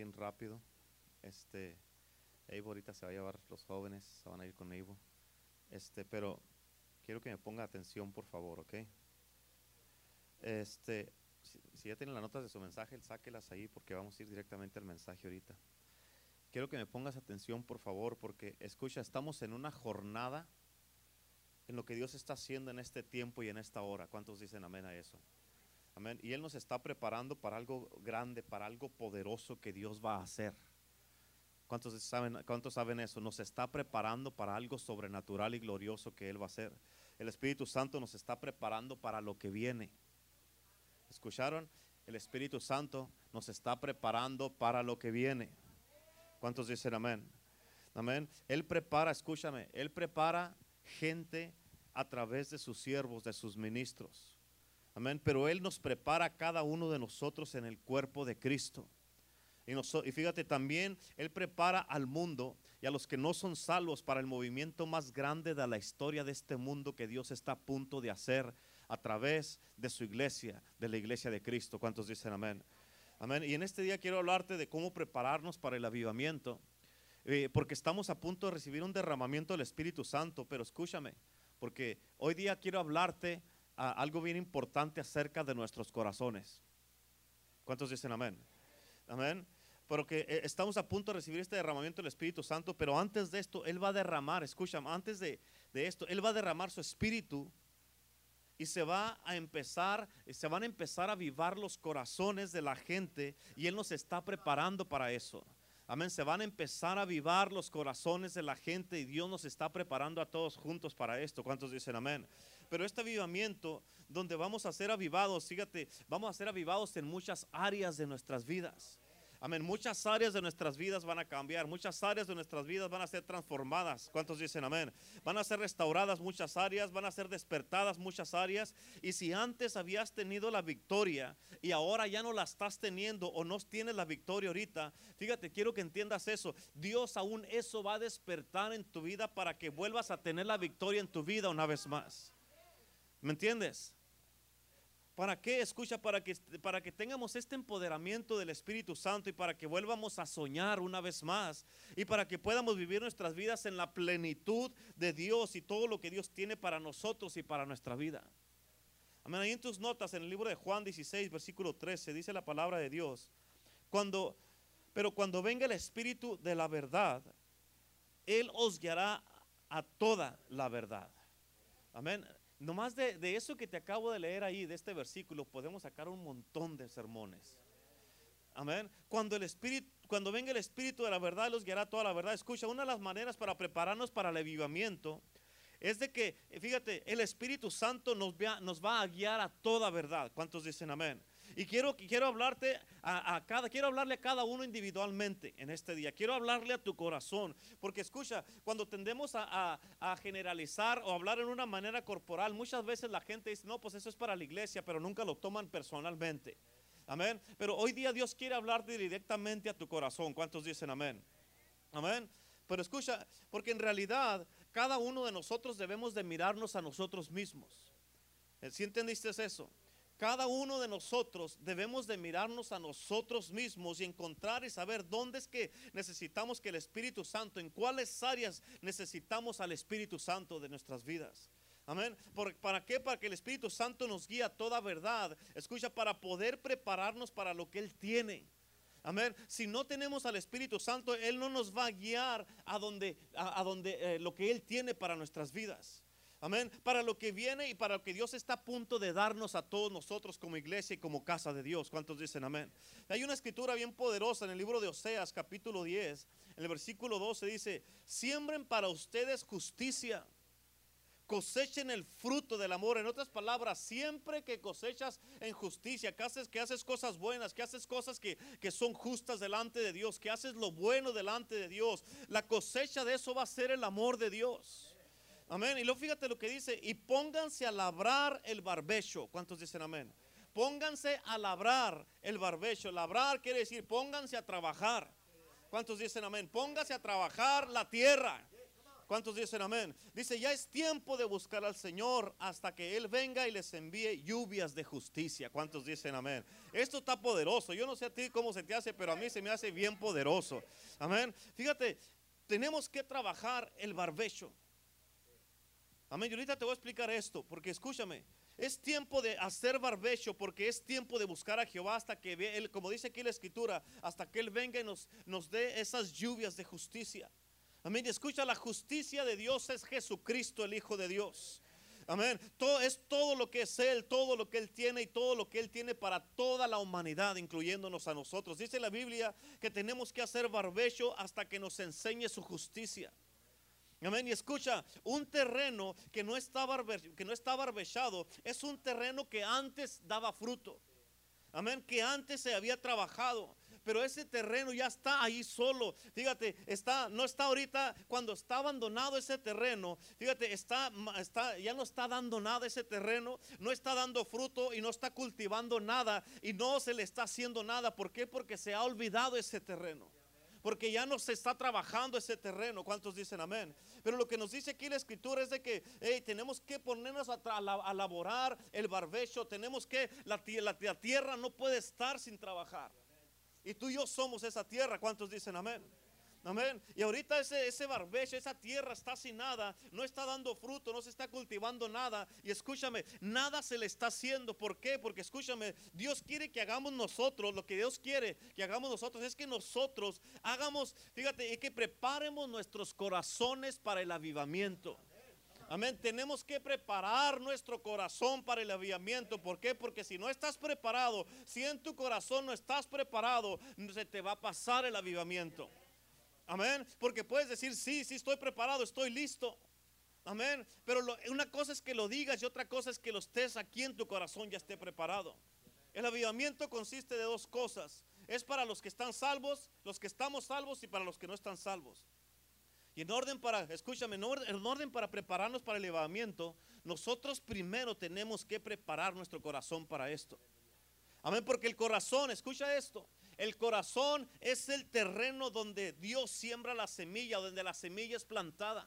bien rápido. Este, Evo ahorita se va a llevar los jóvenes, se van a ir con Evo. Este, pero quiero que me ponga atención, por favor, ¿ok? Este, si, si ya tienen las notas de su mensaje, sáquelas ahí porque vamos a ir directamente al mensaje ahorita. Quiero que me pongas atención, por favor, porque escucha, estamos en una jornada en lo que Dios está haciendo en este tiempo y en esta hora. ¿Cuántos dicen amén a eso? Y Él nos está preparando para algo grande, para algo poderoso que Dios va a hacer. ¿Cuántos saben, ¿Cuántos saben eso? Nos está preparando para algo sobrenatural y glorioso que Él va a hacer. El Espíritu Santo nos está preparando para lo que viene. ¿Escucharon? El Espíritu Santo nos está preparando para lo que viene. ¿Cuántos dicen amén? Amén. Él prepara, escúchame, Él prepara gente a través de sus siervos, de sus ministros. Amén. Pero Él nos prepara cada uno de nosotros en el cuerpo de Cristo. Y, y, fíjate también, Él prepara al mundo y a los que no son salvos para el movimiento más grande de la historia de este mundo que Dios está a punto de hacer a través de su iglesia, de la iglesia de Cristo. ¿Cuántos dicen amén? Amén. Y en este día quiero hablarte de cómo prepararnos para el avivamiento, eh, porque estamos a punto de recibir un derramamiento del Espíritu Santo, pero escúchame, porque hoy día quiero hablarte a algo bien importante acerca de nuestros corazones. ¿Cuántos dicen amén? Amén. Porque eh, estamos a punto de recibir este derramamiento del Espíritu Santo, pero antes de esto, Él va a derramar, escúchame, antes de, de esto, Él va a derramar su Espíritu y se va a empezar, se van a empezar a avivar los corazones de la gente y Él nos está preparando para eso. Amén. Se van a empezar a avivar los corazones de la gente y Dios nos está preparando a todos juntos para esto. ¿Cuántos dicen amén? Pero este avivamiento, donde vamos a ser avivados, fíjate, vamos a ser avivados en muchas áreas de nuestras vidas. Amén. Muchas áreas de nuestras vidas van a cambiar. Muchas áreas de nuestras vidas van a ser transformadas. ¿Cuántos dicen amén? Van a ser restauradas muchas áreas. Van a ser despertadas muchas áreas. Y si antes habías tenido la victoria y ahora ya no la estás teniendo o no tienes la victoria ahorita, fíjate, quiero que entiendas eso. Dios aún eso va a despertar en tu vida para que vuelvas a tener la victoria en tu vida una vez más. ¿Me entiendes? ¿Para qué? Escucha, para que, para que tengamos este empoderamiento del Espíritu Santo y para que vuelvamos a soñar una vez más y para que podamos vivir nuestras vidas en la plenitud de Dios y todo lo que Dios tiene para nosotros y para nuestra vida. Amén. Ahí en tus notas, en el libro de Juan 16, versículo 13, dice la palabra de Dios. Cuando, pero cuando venga el Espíritu de la verdad, Él os guiará a toda la verdad. Amén. Nomás de, de eso que te acabo de leer ahí, de este versículo, podemos sacar un montón de sermones. Amén. Cuando el Espíritu, cuando venga el Espíritu de la verdad, los guiará toda la verdad. Escucha, una de las maneras para prepararnos para el avivamiento es de que, fíjate, el Espíritu Santo nos, nos va a guiar a toda verdad. ¿Cuántos dicen amén? Y quiero, quiero hablarte a, cada, quiero hablarle a cada uno individualmente en este día. Quiero hablarle a tu corazón. Porque escucha, cuando tendemos a, a, generalizar o hablar en una manera corporal, muchas veces la gente dice, no, pues eso es para la iglesia, pero nunca lo toman personalmente. Amén. Pero hoy día Dios quiere hablarte directamente a tu corazón. ¿Cuántos dicen amén? Amén. Pero escucha, porque en realidad cada uno de nosotros debemos de mirarnos a nosotros mismos. ¿Sí entendiste eso? Cada uno de nosotros debemos de mirarnos a nosotros mismos y encontrar y saber dónde es que necesitamos que el Espíritu Santo, en cuáles áreas necesitamos al Espíritu Santo de nuestras vidas. Amén. ¿Para qué? Para que el Espíritu Santo nos guíe a toda verdad. Escucha, para poder prepararnos para lo que Él tiene. Amén. Si no tenemos al Espíritu Santo, Él no nos va a guiar a donde, a, donde eh, lo que Él tiene para nuestras vidas. Amén. Para lo que viene y para lo que Dios está a punto de darnos a todos nosotros como iglesia y como casa de Dios. ¿Cuántos dicen amén? Hay una escritura bien poderosa en el libro de Oseas, capítulo 10. En el versículo 12 dice, siembren para ustedes justicia. Cosechen el fruto del amor. En otras palabras, siempre que cosechas en justicia, que haces, que haces cosas buenas, que haces cosas que, que son justas delante de Dios, que haces lo bueno delante de Dios, la cosecha de eso va a ser el amor de Dios. Amén. Y luego fíjate lo que dice, y pónganse a labrar el barbecho. ¿Cuántos dicen amén? Pónganse a labrar el barbecho. Labrar quiere decir pónganse a trabajar. ¿Cuántos dicen amén? Pónganse a trabajar la tierra. ¿Cuántos dicen amén? Dice, ya es tiempo de buscar al Señor hasta que Él venga y les envíe lluvias de justicia. ¿Cuántos dicen amén? Esto está poderoso. Yo no sé a ti cómo se te hace, pero a mí se me hace bien poderoso. Amén. Fíjate, tenemos que trabajar el barbecho. Amén. Y ahorita te voy a explicar esto, porque escúchame. Es tiempo de hacer barbecho porque es tiempo de buscar a Jehová hasta que Él, como dice aquí la escritura, hasta que Él venga y nos, nos dé esas lluvias de justicia. Amén. escucha, la justicia de Dios es Jesucristo, el Hijo de Dios. Amén. Todo, es todo lo que es Él, todo lo que Él tiene y todo lo que Él tiene para toda la humanidad, incluyéndonos a nosotros. Dice la Biblia que tenemos que hacer barbecho hasta que nos enseñe su justicia. Amén. Y escucha, un terreno que no está, que no está barbechado es un terreno que antes daba fruto. Amén. Que antes se había trabajado. Pero ese terreno ya está ahí solo. Fíjate, está, no está ahorita, cuando está abandonado ese terreno, fíjate, está, está, ya no está dando nada ese terreno, no está dando fruto y no está cultivando nada y no se le está haciendo nada. ¿Por qué? Porque se ha olvidado ese terreno porque ya no se está trabajando ese terreno. ¿Cuántos dicen amén? Pero lo que nos dice aquí la escritura es de que tenemos que ponernos a, a, laborar el barbecho, tenemos que, la tierra no puede estar sin trabajar. Y tú y yo somos esa tierra. ¿Cuántos dicen amén? Amén. Y ahorita ese, ese barbecho, esa tierra está sin nada, no está dando fruto, no se está cultivando nada. Y escúchame, nada se le está haciendo. ¿Por qué? Porque escúchame, Dios quiere que hagamos nosotros, lo que Dios quiere que hagamos nosotros es que nosotros hagamos, fíjate, y que preparemos nuestros corazones para el avivamiento. Amén. Tenemos que preparar nuestro corazón para el avivamiento. ¿Por qué? Porque si no estás preparado, si en tu corazón no estás preparado, se te va a pasar el avivamiento. Amén. Porque puedes decir, sí, sí estoy preparado, estoy listo. Amén. Pero una cosa es que lo digas y otra cosa es que lo estés aquí en tu corazón ya esté preparado. El avivamiento consiste de dos cosas. Es para los que están salvos, los que estamos salvos y para los que no están salvos. Y en orden para, escúchame, en orden para prepararnos para el avivamiento, nosotros primero tenemos que preparar nuestro corazón para esto. Amén, porque el corazón, escucha esto, el corazón es el terreno donde Dios siembra la semilla, donde la semilla es plantada.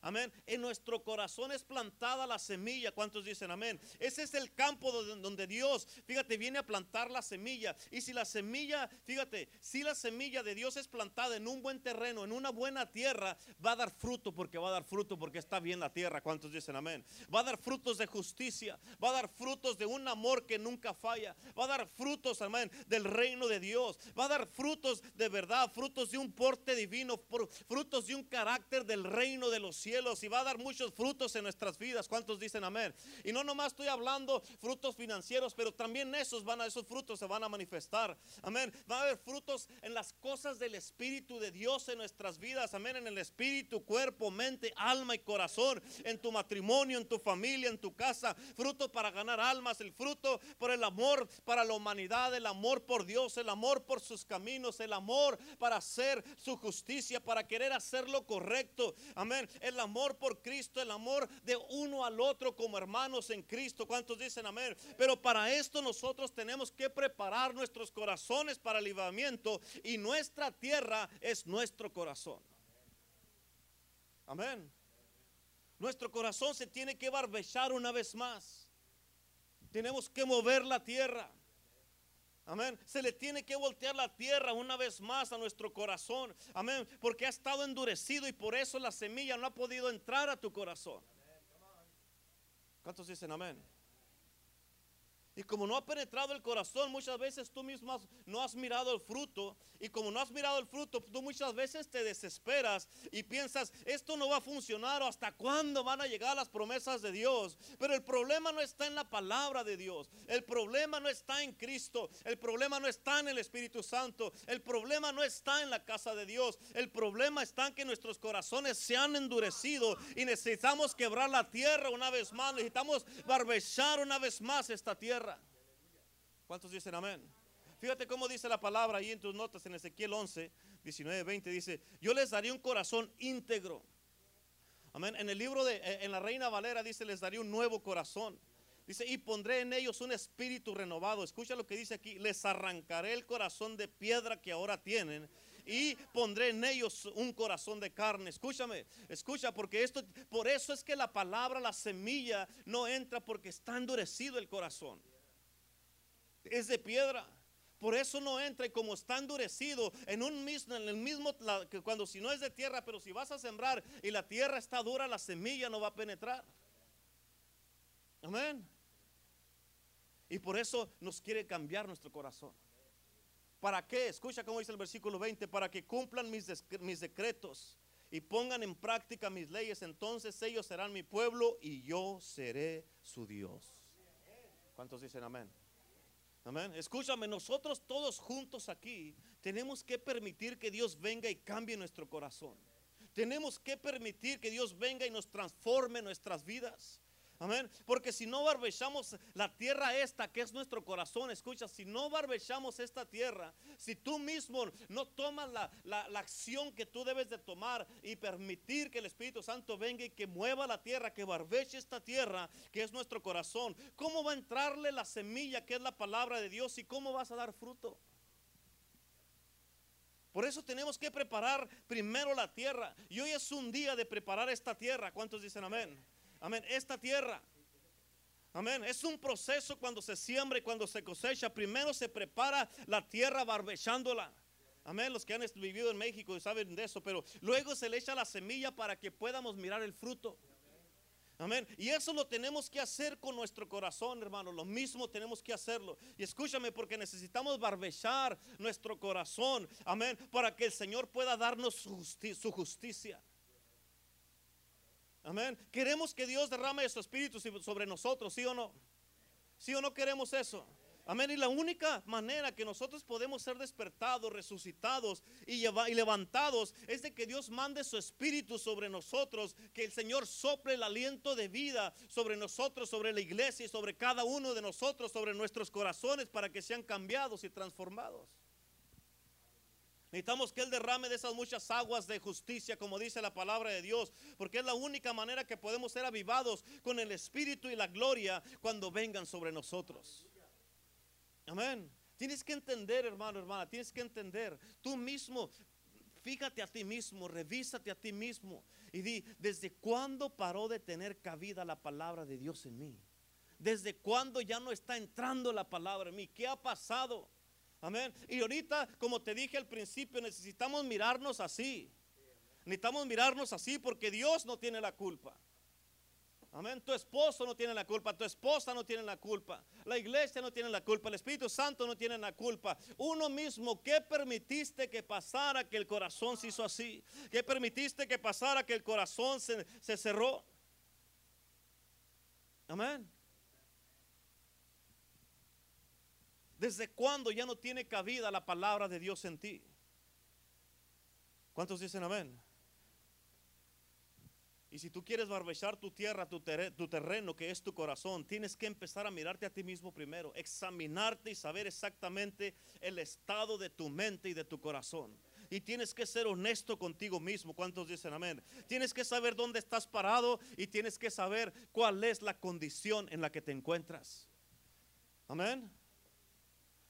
Amén. En nuestro corazón es plantada la semilla. ¿Cuántos dicen amén? Ese es el campo donde, Dios, fíjate, viene a plantar la semilla. Y si la semilla, fíjate, si la semilla de Dios es plantada en un buen terreno, en una buena tierra, va a dar fruto porque va a dar fruto porque está bien la tierra. ¿Cuántos dicen amén? Va a dar frutos de justicia. Va a dar frutos de un amor que nunca falla. Va a dar frutos, amén, del reino de Dios. Va a dar frutos de verdad, frutos de un porte divino, frutos de un carácter del reino de los cielos y va a dar muchos frutos en nuestras vidas. ¿Cuántos dicen amén? Y no nomás estoy hablando frutos financieros, pero también esos van a esos frutos se van a manifestar. Amén. Va a haber frutos en las cosas del espíritu de Dios en nuestras vidas. Amén. En el espíritu, cuerpo, mente, alma y corazón, en tu matrimonio, en tu familia, en tu casa, fruto para ganar almas, el fruto por el amor para la humanidad, el amor por Dios, el amor por sus caminos, el amor para hacer su justicia, para querer hacer lo correcto. Amén. El el amor por Cristo, el amor de uno al otro como hermanos en Cristo. ¿Cuántos dicen amén? Pero para esto nosotros tenemos que preparar nuestros corazones para el libramiento y nuestra tierra es nuestro corazón. Amén. Nuestro corazón se tiene que barbechar una vez más. Tenemos que mover la tierra. Amén. Se le tiene que voltear la tierra una vez más a nuestro corazón. Amén. Porque ha estado endurecido y por eso la semilla no ha podido entrar a tu corazón. ¿Cuántos dicen amén? Y como no ha penetrado el corazón, muchas veces tú mismo no has mirado el fruto. Y como no has mirado el fruto, tú muchas veces te desesperas y piensas, esto no va a funcionar o hasta cuándo van a llegar las promesas de Dios. Pero el problema no está en la palabra de Dios. El problema no está en Cristo. El problema no está en el Espíritu Santo. El problema no está en la casa de Dios. El problema está en que nuestros corazones se han endurecido y necesitamos quebrar la tierra una vez más. Necesitamos barbechar una vez más esta tierra. ¿Cuántos dicen amén? Fíjate cómo dice la palabra ahí en tus notas en Ezequiel 11, 19, 20. Dice, yo les daré un corazón íntegro. Amén. En el libro de, eh, en la Reina Valera dice, les daré un nuevo corazón. Dice, y pondré en ellos un espíritu renovado. Escucha lo que dice aquí, les arrancaré el corazón de piedra que ahora tienen y pondré en ellos un corazón de carne. Escúchame, escucha, porque esto, por eso es que la palabra, la semilla, no entra porque está endurecido el corazón. Es de piedra. Por eso no entra y como está endurecido en un mismo, en el mismo, que cuando si no es de tierra, pero si vas a sembrar y la tierra está dura, la semilla no va a penetrar. Amén. Y por eso nos quiere cambiar nuestro corazón. ¿Para qué? Escucha cómo dice el versículo 20, para que cumplan mis, mis decretos y pongan en práctica mis leyes, entonces ellos serán mi pueblo y yo seré su Dios. ¿Cuántos dicen amén? Escúchame, nosotros todos juntos aquí tenemos que permitir que Dios venga y cambie nuestro corazón. Tenemos que permitir que Dios venga y nos transforme nuestras vidas. Amén. Porque si no barbechamos la tierra esta, que es nuestro corazón, escucha, si no barbechamos esta tierra, si tú mismo no tomas la, la, acción que tú debes de tomar y permitir que el Espíritu Santo venga y que mueva la tierra, que barbeche esta tierra, que es nuestro corazón, ¿cómo va a entrarle la semilla que es la palabra de Dios y cómo vas a dar fruto? Por eso tenemos que preparar primero la tierra. Y hoy es un día de preparar esta tierra. ¿Cuántos dicen amén? Amén. Esta tierra. Amén. Es un proceso cuando se siembra y cuando se cosecha. Primero se prepara la tierra barbechándola. Amén. Los que han vivido en México saben de eso. Pero luego se le echa la semilla para que podamos mirar el fruto. Amén. Y eso lo tenemos que hacer con nuestro corazón, hermano. Lo mismo tenemos que hacerlo. Y escúchame, porque necesitamos barbechar nuestro corazón. Amén. Para que el Señor pueda darnos su justicia. Amén. Queremos que Dios derrame su espíritu sobre nosotros, ¿sí o no? ¿Sí o no queremos eso? Amén. Y la única manera que nosotros podemos ser despertados, resucitados y, y, levantados es de que Dios mande su espíritu sobre nosotros, que el Señor sople el aliento de vida sobre nosotros, sobre la iglesia y sobre cada uno de nosotros, sobre nuestros corazones para que sean cambiados y transformados. Necesitamos que Él derrame de esas muchas aguas de justicia, como dice la palabra de Dios, porque es la única manera que podemos ser avivados con el Espíritu y la gloria cuando vengan sobre nosotros. Amén. Tienes que entender, hermano, hermana, tienes que entender. Tú mismo, fíjate a ti mismo, revísate a ti mismo y di, ¿desde cuándo paró de tener cabida la palabra de Dios en mí? ¿Desde cuándo ya no está entrando la palabra en mí? ¿Qué ha pasado? Amén. Y ahorita, como te dije al principio, necesitamos mirarnos así. Necesitamos mirarnos así porque Dios no tiene la culpa. Amén. Tu esposo no tiene la culpa, tu esposa no tiene la culpa, la iglesia no tiene la culpa, el Espíritu Santo no tiene la culpa. Uno mismo, ¿qué permitiste que pasara que el corazón se hizo así? ¿Qué permitiste que pasara que el corazón se, se cerró? Amén. ¿Desde cuándo ya no tiene cabida la palabra de Dios en ti? ¿Cuántos dicen amén? Y si tú quieres barbechar tu tierra, tu, tu, terreno, que es tu corazón, tienes que empezar a mirarte a ti mismo primero, examinarte y saber exactamente el estado de tu mente y de tu corazón. Y tienes que ser honesto contigo mismo. ¿Cuántos dicen amén? Tienes que saber dónde estás parado y tienes que saber cuál es la condición en la que te encuentras. Amén.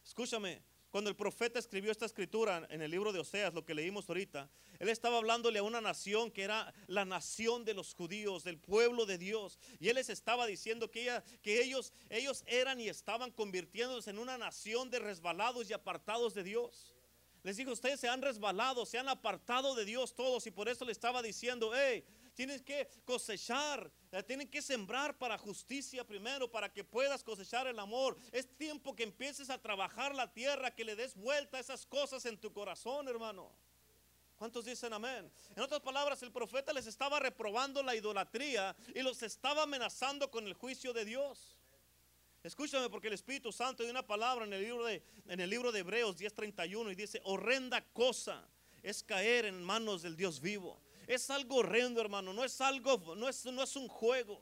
Escúchame, cuando el profeta escribió esta escritura en el libro de Oseas, lo que leímos ahorita, él estaba hablándole a una nación que era la nación de los judíos, del pueblo de Dios. Y él les estaba diciendo que, ellos, ellos eran y estaban convirtiéndose en una nación de resbalados y apartados de Dios. Les dijo, ustedes se han resbalado, se han apartado de Dios todos. Y por eso le estaba diciendo, hey, tienes que cosechar, eh, tienen que sembrar para justicia primero, para que puedas cosechar el amor. Es tiempo que empieces a trabajar la tierra, que le des vuelta a esas cosas en tu corazón, hermano. ¿Cuántos dicen amén? En otras palabras, el profeta les estaba reprobando la idolatría y los estaba amenazando con el juicio de Dios. Escúchame porque el Espíritu Santo dio una palabra en el libro de, en el libro de Hebreos 10:31 y dice, horrenda cosa es caer en manos del Dios vivo. Es algo horrendo, hermano. No es algo, no es, no es un juego.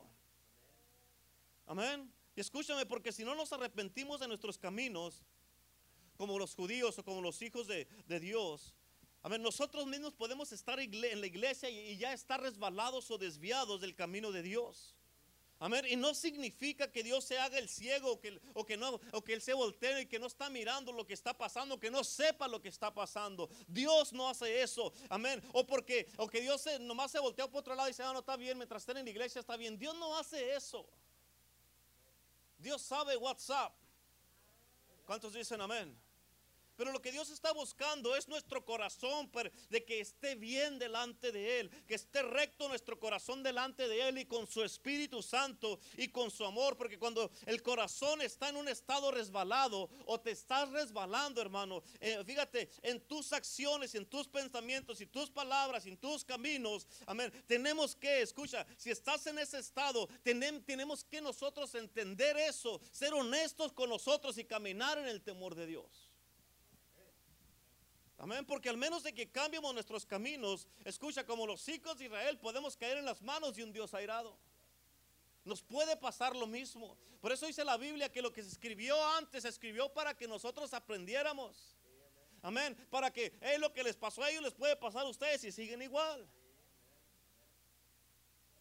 Amén. Y escúchame, porque si no nos arrepentimos de nuestros caminos, como los judíos o como los hijos de, Dios, amén, nosotros mismos podemos estar en la iglesia y ya estar resbalados o desviados del camino de Dios. Amén. Y no significa que Dios se haga el ciego o que, o que, no, o que Él se voltee y que no está mirando lo que está pasando, que no sepa lo que está pasando. Dios no hace eso. Amén. O porque o que Dios se, nomás se voltea por otro lado y dice, ah, no está bien, mientras estén en la iglesia está bien. Dios no hace eso. Dios sabe WhatsApp. ¿Cuántos dicen amén? Pero lo que Dios está buscando es nuestro corazón, de que esté bien delante de Él, que esté recto nuestro corazón delante de Él y con su Espíritu Santo y con su amor. Porque cuando el corazón está en un estado resbalado o te estás resbalando, hermano, eh, fíjate, en tus acciones, en tus pensamientos y tus palabras, en tus caminos, amén. Tenemos que, escucha, si estás en ese estado, tenemos que nosotros entender eso, ser honestos con nosotros y caminar en el temor de Dios. Amén, porque al menos de que cambiemos nuestros caminos, escucha, como los hijos de Israel, podemos caer en las manos de un Dios airado. Nos puede pasar lo mismo. Por eso dice la Biblia que lo que se escribió antes se escribió para que nosotros aprendiéramos. Amén. Para que es lo que les pasó a ellos les puede pasar a ustedes y siguen igual.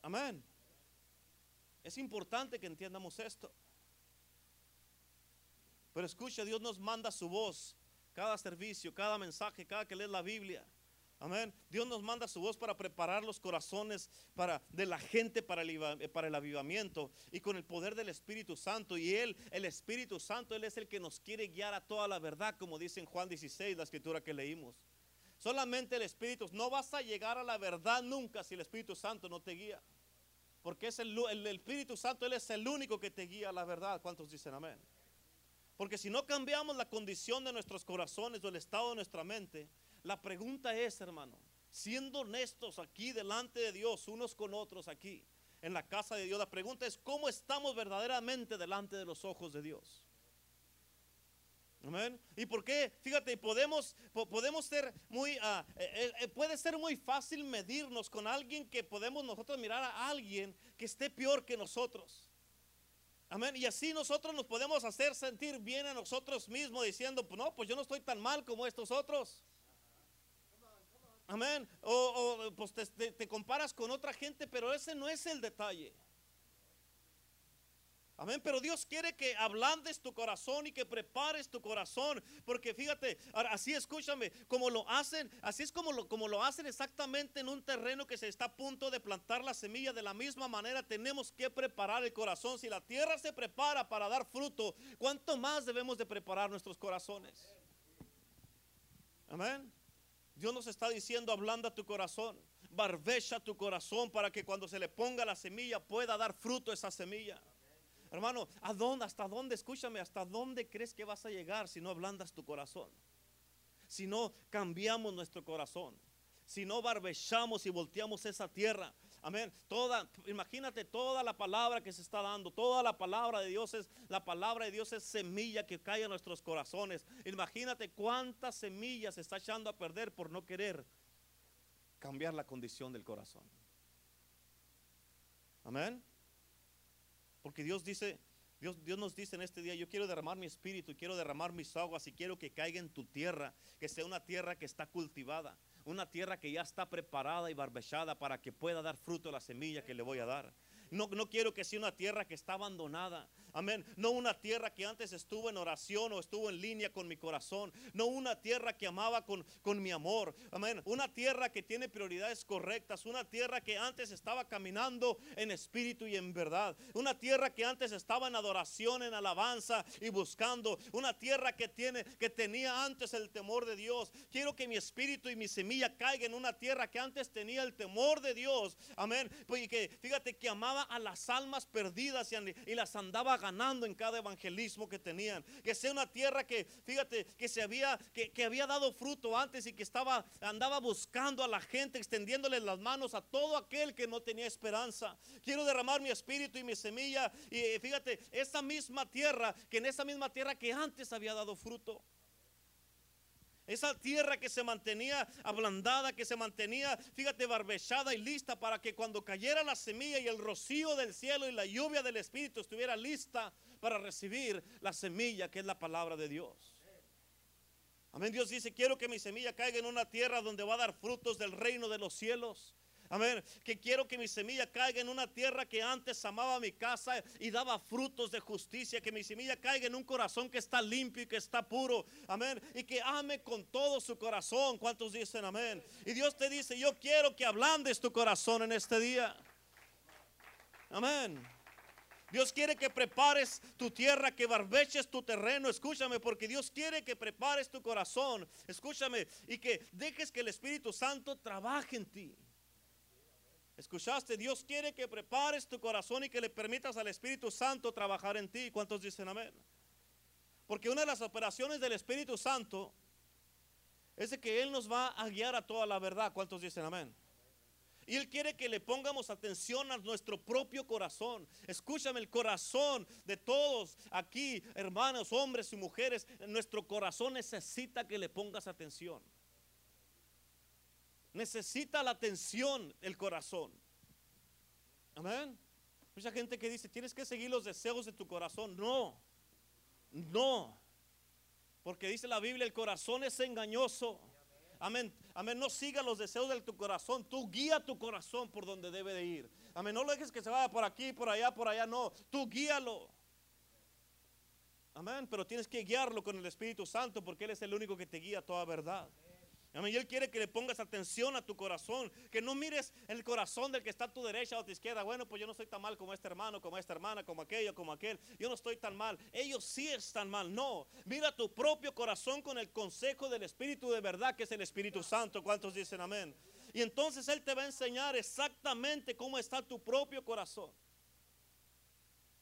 Amén. Es importante que entiendamos esto. Pero escucha, Dios nos manda su voz cada servicio, cada mensaje, cada que lees la Biblia. Amén. Dios nos manda su voz para preparar los corazones para, de la gente para el, eh, para el avivamiento y con el poder del Espíritu Santo. Y Él, el Espíritu Santo, Él es el que nos quiere guiar a toda la verdad, como dice en Juan 16, la escritura que leímos. Solamente el Espíritu, no vas a llegar a la verdad nunca si el Espíritu Santo no te guía. Porque es el, el Espíritu Santo, Él es el único que te guía a la verdad. ¿Cuántos dicen amén? Porque si no cambiamos la condición de nuestros corazones o el estado de nuestra mente, la pregunta es, hermano, siendo honestos aquí delante de Dios, unos con otros aquí, en la casa de Dios, la pregunta es, ¿cómo estamos verdaderamente delante de los ojos de Dios? Amén. ¿Y por qué? Fíjate, podemos, podemos ser muy, eh, puede ser muy fácil medirnos con alguien que podemos nosotros mirar a alguien que esté peor que nosotros. Amén. Y así nosotros nos podemos hacer sentir bien a nosotros mismos diciendo, pues no, pues yo no estoy tan mal como estos otros. Amén. O, pues te, te, comparas con otra gente, pero ese no es el detalle. Amén, pero Dios quiere que ablandes tu corazón y que prepares tu corazón, porque fíjate, así escúchame, como lo hacen, así es como lo, como lo hacen exactamente en un terreno que se está a punto de plantar la semilla, de la misma manera tenemos que preparar el corazón. Si la tierra se prepara para dar fruto, ¿cuánto más debemos de preparar nuestros corazones? Amén. Dios nos está diciendo, ablanda tu corazón, barbecha tu corazón para que cuando se le ponga la semilla pueda dar fruto esa semilla. Hermano, ¿a dónde, hasta dónde, escúchame, hasta dónde crees que vas a llegar si no ablandas tu corazón? Si no cambiamos nuestro corazón, si no barbechamos y volteamos esa tierra. Amén. Toda, imagínate toda la palabra que se está dando, toda la palabra de Dios es la palabra de Dios es semilla que cae en nuestros corazones. Imagínate cuántas semillas se está echando a perder por no querer cambiar la condición del corazón. Amén. Porque Dios dice, Dios, Dios, nos dice en este día, yo quiero derramar mi espíritu, quiero derramar mis aguas y quiero que caiga en tu tierra, que sea una tierra que está cultivada, una tierra que ya está preparada y barbechada para que pueda dar fruto la semilla que le voy a dar. No, no quiero que sea una tierra que está abandonada. Amén. No una tierra que antes estuvo en oración o estuvo en línea con mi corazón. No una tierra que amaba con, con mi amor. Amén. Una tierra que tiene prioridades correctas. Una tierra que antes estaba caminando en espíritu y en verdad. Una tierra que antes estaba en adoración, en alabanza y buscando. Una tierra que tiene, que tenía antes el temor de Dios. Quiero que mi espíritu y mi semilla caigan en una tierra que antes tenía el temor de Dios. Amén. Pues, y que fíjate que amaba a las almas perdidas y, las andaba ganando en cada evangelismo que tenían. Que sea una tierra que, fíjate, que se había, que, que había dado fruto antes y que estaba, andaba buscando a la gente, extendiéndole las manos a todo aquel que no tenía esperanza. Quiero derramar mi espíritu y mi semilla. Y fíjate, esa misma tierra, que en esa misma tierra que antes había dado fruto. Esa tierra que se mantenía ablandada, que se mantenía, fíjate, barbechada y lista para que cuando cayera la semilla y el rocío del cielo y la lluvia del Espíritu estuviera lista para recibir la semilla que es la palabra de Dios. Amén. Dios dice, quiero que mi semilla caiga en una tierra donde va a dar frutos del reino de los cielos. Amén. Que quiero que mi semilla caiga en una tierra que antes amaba mi casa y daba frutos de justicia. Que mi semilla caiga en un corazón que está limpio y que está puro. Amén. Y que ame con todo su corazón. ¿Cuántos dicen amén? Y Dios te dice, yo quiero que ablandes tu corazón en este día. Amén. Dios quiere que prepares tu tierra, que barbeches tu terreno. Escúchame, porque Dios quiere que prepares tu corazón. Escúchame, y que dejes que el Espíritu Santo trabaje en ti. ¿Escuchaste? Dios quiere que prepares tu corazón y que le permitas al Espíritu Santo trabajar en ti. ¿Cuántos dicen amén? Porque una de las operaciones del Espíritu Santo es de que Él nos va a guiar a toda la verdad. ¿Cuántos dicen amén? Y Él quiere que le pongamos atención a nuestro propio corazón. Escúchame, el corazón de todos aquí, hermanos, hombres y mujeres, nuestro corazón necesita que le pongas atención. Necesita la atención el corazón. Amén. Mucha gente que dice, tienes que seguir los deseos de tu corazón. No, no. Porque dice la Biblia, el corazón es engañoso. Amén. Amén. No siga los deseos de tu corazón. Tú guía tu corazón por donde debe de ir. Amén. No lo dejes que se vaya por aquí, por allá, por allá. No. Tú guíalo. Amén. Pero tienes que guiarlo con el Espíritu Santo porque Él es el único que te guía toda verdad. Amén. Y Él quiere que le pongas atención a tu corazón. Que no mires el corazón del que está a tu derecha o a tu izquierda. Bueno, pues yo no estoy tan mal como este hermano, como esta hermana, como aquello, como aquel. Yo no estoy tan mal. Ellos sí están mal. No. Mira tu propio corazón con el consejo del Espíritu de verdad, que es el Espíritu Santo. ¿Cuántos dicen amén? Y entonces Él te va a enseñar exactamente cómo está tu propio corazón.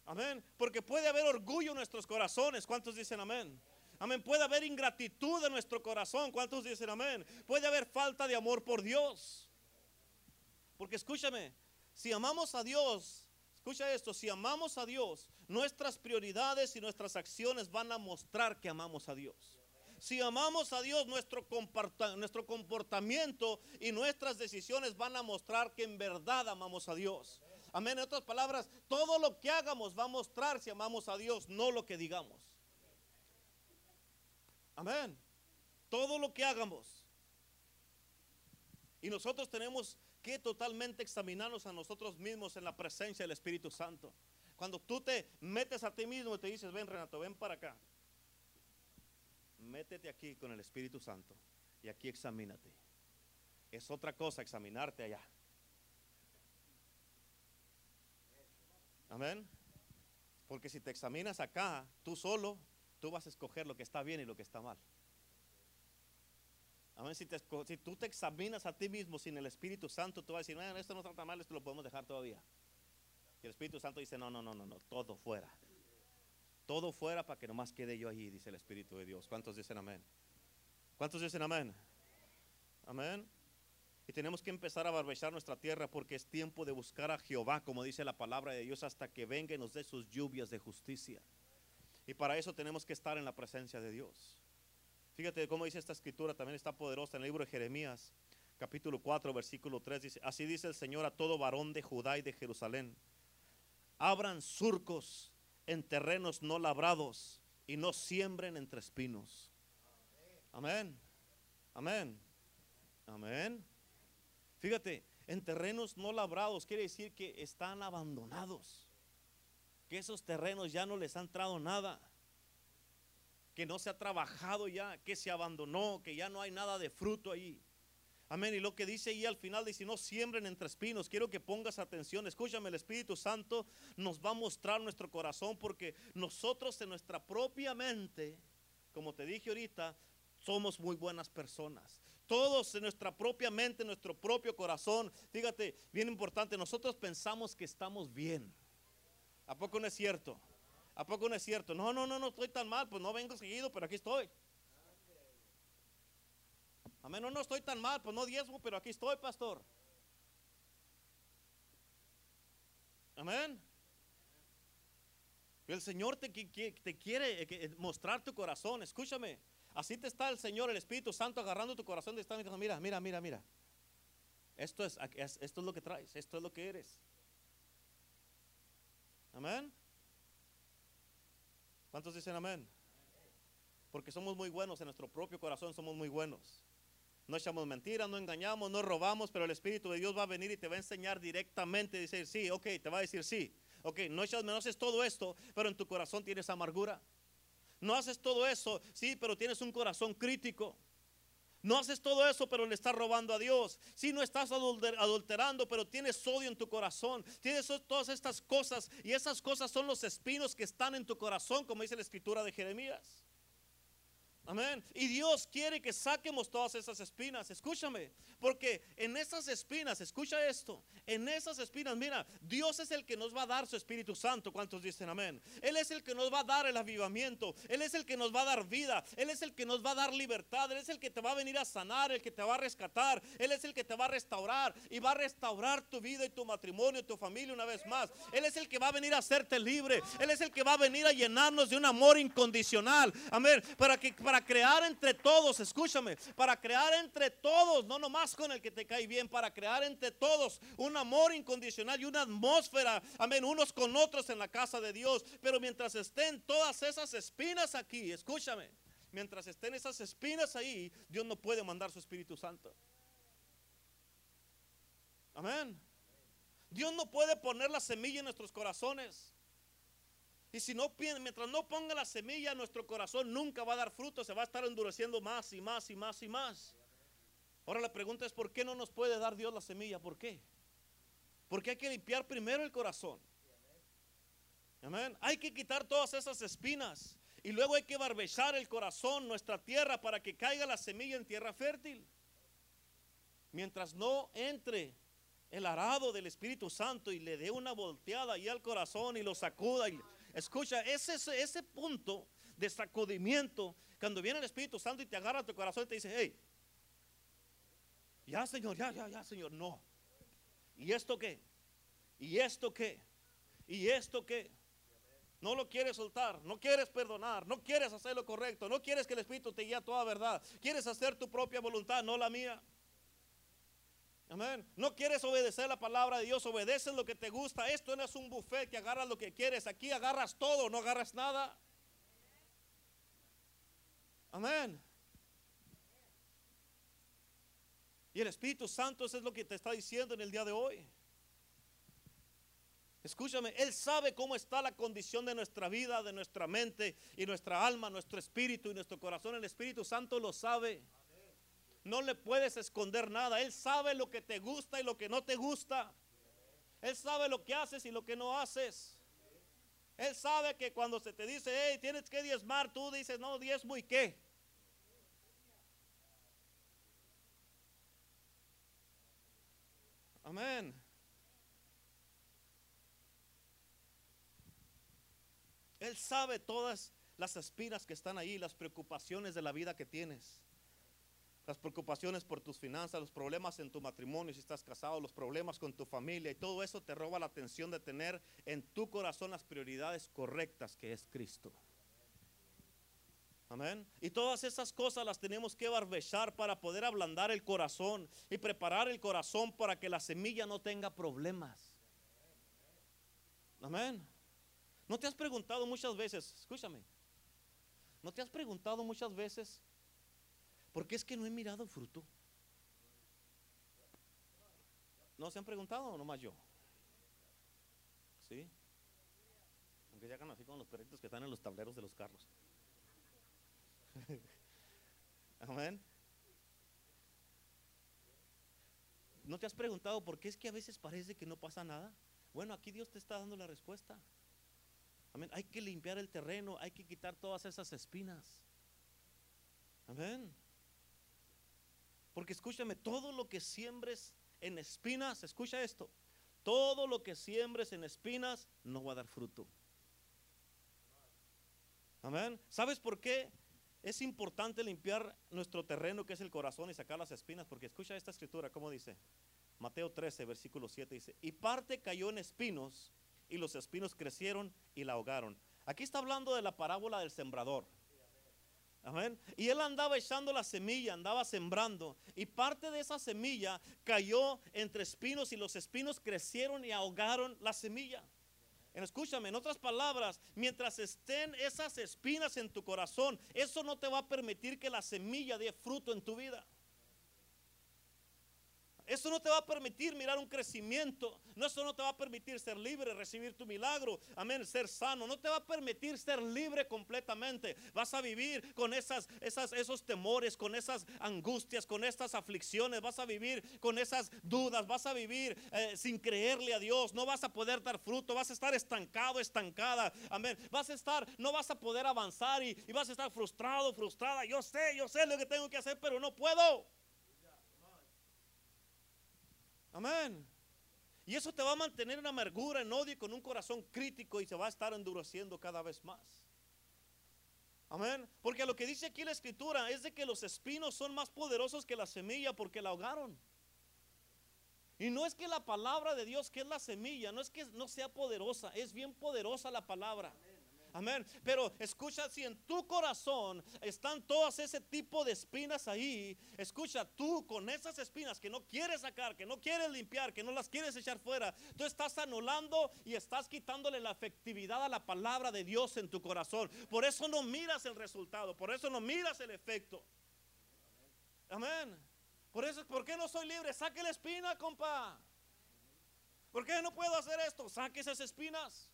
Amén. Porque puede haber orgullo en nuestros corazones. ¿Cuántos dicen amén? Amén. Puede haber ingratitud en nuestro corazón. ¿Cuántos dicen amén? Puede haber falta de amor por Dios. Porque escúchame, si amamos a Dios, escucha esto, si amamos a Dios, nuestras prioridades y nuestras acciones van a mostrar que amamos a Dios. Si amamos a Dios, nuestro, nuestro comportamiento y nuestras decisiones van a mostrar que en verdad amamos a Dios. Amén. En otras palabras, todo lo que hagamos va a mostrar si amamos a Dios, no lo que digamos. Amén. Todo lo que hagamos. Y nosotros tenemos que totalmente examinarnos a nosotros mismos en la presencia del Espíritu Santo. Cuando tú te metes a ti mismo y te dices, ven Renato, ven para acá. Métete aquí con el Espíritu Santo y aquí examínate. Es otra cosa examinarte allá. Amén. Porque si te examinas acá, tú solo, tú vas a escoger lo que está bien y lo que está mal. Amén. Si, si tú te examinas a ti mismo sin el Espíritu Santo, tú vas a decir, bueno, esto no está tan mal, esto lo podemos dejar todavía. Y el Espíritu Santo dice, no, no, no, no, no, todo fuera. Todo fuera para que nomás quede yo allí, dice el Espíritu de Dios. ¿Cuántos dicen amén? ¿Cuántos dicen amén? Amén. Y tenemos que empezar a barbechar nuestra tierra porque es tiempo de buscar a Jehová, como dice la palabra de Dios, hasta que venga y nos dé sus lluvias de justicia. Y para eso tenemos que estar en la presencia de Dios. Fíjate cómo dice esta escritura, también está poderosa en el libro de Jeremías, capítulo 4, versículo 3. Dice, así dice el Señor a todo varón de Judá y de Jerusalén. Abran surcos en terrenos no labrados y no siembren entre espinos. Amén. Amén. Amén. Fíjate, en terrenos no labrados quiere decir que están abandonados que esos terrenos ya no les han entrado nada, que no se ha trabajado ya, que se abandonó, que ya no hay nada de fruto ahí. Amén. Y lo que dice ahí al final dice, no siembren entre espinos. Quiero que pongas atención. Escúchame, el Espíritu Santo nos va a mostrar nuestro corazón porque nosotros en nuestra propia mente, como te dije ahorita, somos muy buenas personas. Todos en nuestra propia mente, en nuestro propio corazón. Fíjate, bien importante, nosotros pensamos que estamos bien. ¿A poco no es cierto? ¿A poco no es cierto? No, no, no, no estoy tan mal, pues no vengo seguido, pero aquí estoy. Amén, no, no estoy tan mal, pues no diezmo, pero aquí estoy, pastor. Amén. El Señor te, te quiere eh, eh, mostrar tu corazón, escúchame. Así te está el Señor, el Espíritu Santo agarrando tu corazón está diciendo, mira, mira, mira, mira. Esto es, esto es lo que traes, esto es lo que eres. Amén. ¿Cuántos dicen amén? Porque somos muy buenos en nuestro propio corazón, somos muy buenos. No echamos mentiras, no engañamos, no robamos, pero el Espíritu de Dios va a venir y te va a enseñar directamente, decir, sí, ok, te va a decir sí. Ok, no, echas, no haces todo esto, pero en tu corazón tienes amargura. No haces todo eso, sí, pero tienes un corazón crítico. No haces todo eso, pero le estás robando a Dios. Si no estás adulterando, pero tienes odio en tu corazón. Tienes todas estas cosas y esas cosas son los espinos que están en tu corazón, como dice la escritura de Jeremías. Amén. Y Dios quiere que saquemos todas esas espinas. Escúchame. Porque en esas espinas, escucha esto. En esas espinas, mira, Dios es el que nos va a dar su Espíritu Santo. ¿Cuántos dicen amén? Él es el que nos va a dar el avivamiento. Él es el que nos va a dar vida. Él es el que nos va a dar libertad. Él es el que te va a venir a sanar, el que te va a rescatar. Él es el que te va a restaurar y va a restaurar tu vida y tu matrimonio, y tu familia una vez más. Él es el que va a venir a hacerte libre. Él es el que va a venir a llenarnos de un amor incondicional. Amén. Para que para crear entre todos, escúchame, para crear entre todos, no nomás con el que te cae bien, para crear entre todos un amor incondicional y una atmósfera, amén, unos con otros en la casa de Dios. Pero mientras estén todas esas espinas aquí, escúchame, mientras estén esas espinas ahí, Dios no puede mandar su Espíritu Santo. Amén. Dios no puede poner la semilla en nuestros corazones. Y si no, mientras no ponga la semilla, nuestro corazón nunca va a dar fruto, se va a estar endureciendo más y más y más y más. Ahora la pregunta es, ¿por qué no nos puede dar Dios la semilla? ¿Por qué? Porque hay que limpiar primero el corazón. Amén. Hay que quitar todas esas espinas. Y luego hay que barbechar el corazón, nuestra tierra, para que caiga la semilla en tierra fértil. Mientras no entre el arado del Espíritu Santo y le dé una volteada ahí al corazón y lo sacuda y Escucha, ese, ese punto de sacudimiento, cuando viene el Espíritu Santo y te agarra a tu corazón y te dice, hey, ya Señor, ya, ya, ya Señor, no. ¿Y esto qué? ¿Y esto qué? ¿Y esto qué? No lo quieres soltar, no quieres perdonar, no quieres hacer lo correcto, no quieres que el Espíritu te guíe a toda verdad, quieres hacer tu propia voluntad, no la mía. Amén. No quieres obedecer la palabra de Dios, obedeces lo que te gusta. Esto no es un buffet que agarras lo que quieres. Aquí agarras todo, no agarras nada. Amén. Y el Espíritu Santo eso es lo que te está diciendo en el día de hoy. Escúchame, Él sabe cómo está la condición de nuestra vida, de nuestra mente y nuestra alma, nuestro espíritu y nuestro corazón. El Espíritu Santo lo sabe. No le puedes esconder nada. Él sabe lo que te gusta y lo que no te gusta. Él sabe lo que haces y lo que no haces. Él sabe que cuando se te dice, hey, tienes que diezmar, tú dices, no, diezmo y qué. Amén. Él sabe todas las espinas que están ahí, las preocupaciones de la vida que tienes las preocupaciones por tus finanzas, los problemas en tu matrimonio, si estás casado, los problemas con tu familia y todo eso te roba la atención de tener en tu corazón las prioridades correctas que es Cristo. Amén. Y todas esas cosas las tenemos que barbechar para poder ablandar el corazón y preparar el corazón para que la semilla no tenga problemas. Amén. ¿No te has preguntado muchas veces, escúchame, ¿no te has preguntado muchas veces porque es que no he mirado fruto. ¿No se han preguntado o nomás yo? ¿Sí? Aunque ya hagan así con los perritos que están en los tableros de los carros. Amén. ¿No te has preguntado por qué es que a veces parece que no pasa nada? Bueno, aquí Dios te está dando la respuesta. Amén. Hay que limpiar el terreno, hay que quitar todas esas espinas. Amén. Porque escúchame, todo lo que siembres en espinas, escucha esto, todo lo que siembres en espinas no va a dar fruto. Amén. ¿Sabes por qué? Es importante limpiar nuestro terreno que es el corazón y sacar las espinas, porque escucha esta escritura, ¿cómo dice? Mateo 13, versículo 7 dice, y parte cayó en espinos y los espinos crecieron y la ahogaron. Aquí está hablando de la parábola del sembrador. Y él andaba echando la semilla, andaba sembrando. Y parte de esa semilla cayó entre espinos y los espinos crecieron y ahogaron la semilla. Escúchame, en otras palabras, mientras estén esas espinas en tu corazón, eso no te va a permitir que la semilla dé fruto en tu vida. Eso no te va a permitir mirar un crecimiento. No, eso no te va a permitir ser libre, recibir tu milagro. Amén, ser sano. No te va a permitir ser libre completamente. Vas a vivir con esas, esas, esos temores, con esas angustias, con estas aflicciones. Vas a vivir con esas dudas. Vas a vivir eh, sin creerle a Dios. No vas a poder dar fruto. Vas a estar estancado, estancada. Amén. Vas a estar, no vas a poder avanzar y, y vas a estar frustrado, frustrada. Yo sé, yo sé lo que tengo que hacer, pero no puedo. Amén. Y eso te va a mantener en amargura, en odio con un corazón crítico y se va a estar endureciendo cada vez más. Amén. Porque lo que dice aquí la escritura es de que los espinos son más poderosos que la semilla porque la ahogaron. Y no es que la palabra de Dios, que es la semilla, no es que no sea poderosa, es bien poderosa la palabra. Amén. Pero escucha, si en tu corazón están todas ese tipo de espinas ahí, escucha, tú con esas espinas que no quieres sacar, que no quieres limpiar, que no las quieres echar fuera, tú estás anulando y estás quitándole la efectividad a la palabra de Dios en tu corazón. Por eso no miras el resultado, por eso no miras el efecto. Amén. Por eso, ¿por qué no soy libre? Saque la espina, compa. ¿Por qué no puedo hacer esto? Saque esas espinas.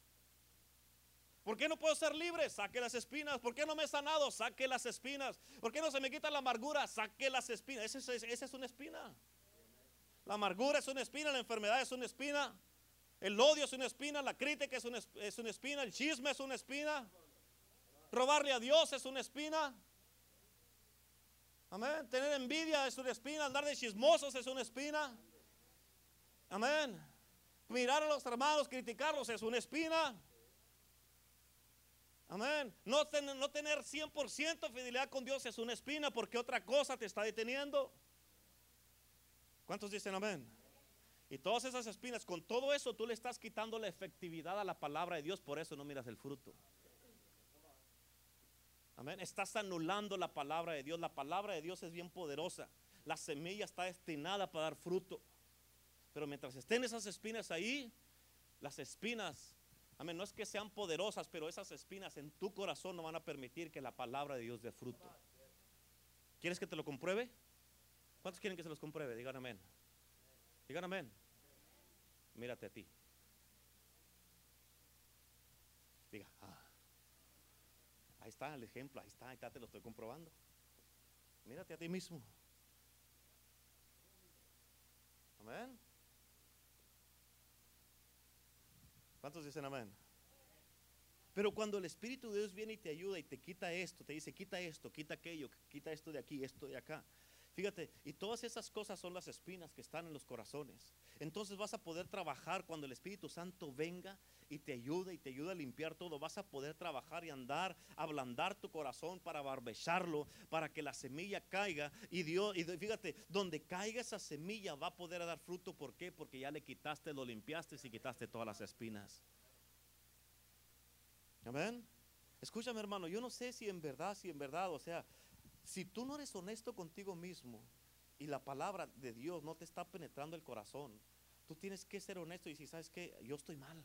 ¿Por qué no puedo ser libre? Saque las espinas. ¿Por qué no me he sanado? Saque las espinas. ¿Por qué no se me quita la amargura? Saque las espinas. Esa es, una espina. La amargura es una espina, la enfermedad es una espina, el odio es una espina, la crítica es una, es una espina, el chisme es una espina, robarle a Dios es una espina. Amén. Tener envidia es una espina, andar de chismosos es una espina. Amén. Mirar a los hermanos, criticarlos es una espina. Amén. No, no tener 100% fidelidad con Dios es una espina porque otra cosa te está deteniendo. ¿Cuántos dicen amén? Y todas esas espinas, con todo eso tú le estás quitando la efectividad a la palabra de Dios, por eso no miras el fruto. Amén. Estás anulando la palabra de Dios. La palabra de Dios es bien poderosa. La semilla está destinada para dar fruto. Pero mientras estén esas espinas ahí, las espinas Amén. No es que sean poderosas, pero esas espinas en tu corazón no van a permitir que la palabra de Dios dé fruto. ¿Quieres que te lo compruebe? ¿Cuántos quieren que se los compruebe? Digan amén. Digan amén. Mírate a ti. Diga, ah. ahí está el ejemplo, ahí está, ahí está, te lo estoy comprobando. Mírate a ti mismo. Amén. ¿Cuántos dicen amén? Pero cuando el Espíritu de Dios viene y te ayuda y te quita esto, te dice, quita esto, quita aquello, quita esto de aquí, esto de acá. Fíjate, y todas esas cosas son las espinas que están en los corazones. Entonces vas a poder trabajar cuando el Espíritu Santo venga y te ayuda y te ayuda a limpiar todo. Vas a poder trabajar y andar, ablandar tu corazón para barbecharlo, para que la semilla caiga. Y Dios, y fíjate, donde caiga esa semilla va a poder dar fruto. ¿Por qué? Porque ya le quitaste, lo limpiaste y quitaste todas las espinas. Amén. Escúchame, hermano, yo no sé si en verdad, si en verdad, o sea, si tú no eres honesto contigo mismo y la palabra de Dios no te está penetrando el corazón, tú tienes que ser honesto y decir, ¿sabes qué? Yo estoy mal.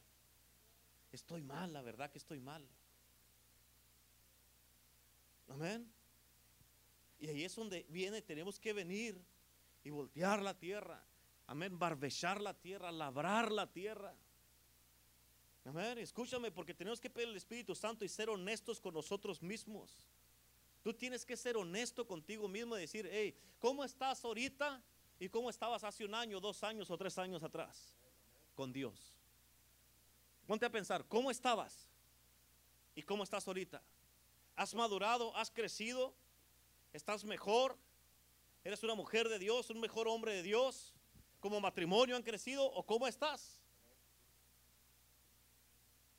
Estoy mal, la verdad que estoy mal. Amén. Y ahí es donde viene, tenemos que venir y voltear la tierra. Amén. Barbechar la tierra, labrar la tierra. Amén. Escúchame, porque tenemos que pedir el Espíritu Santo y ser honestos con nosotros mismos. Tú tienes que ser honesto contigo mismo y decir, hey, ¿cómo estás ahorita? ¿Y cómo estabas hace un año, dos años o tres años atrás? Con Dios. Ponte a pensar, ¿cómo estabas? ¿Y cómo estás ahorita? ¿Has madurado? ¿Has crecido? ¿Estás mejor? ¿Eres una mujer de Dios? ¿Un mejor hombre de Dios? ¿Como matrimonio han crecido? ¿O cómo estás?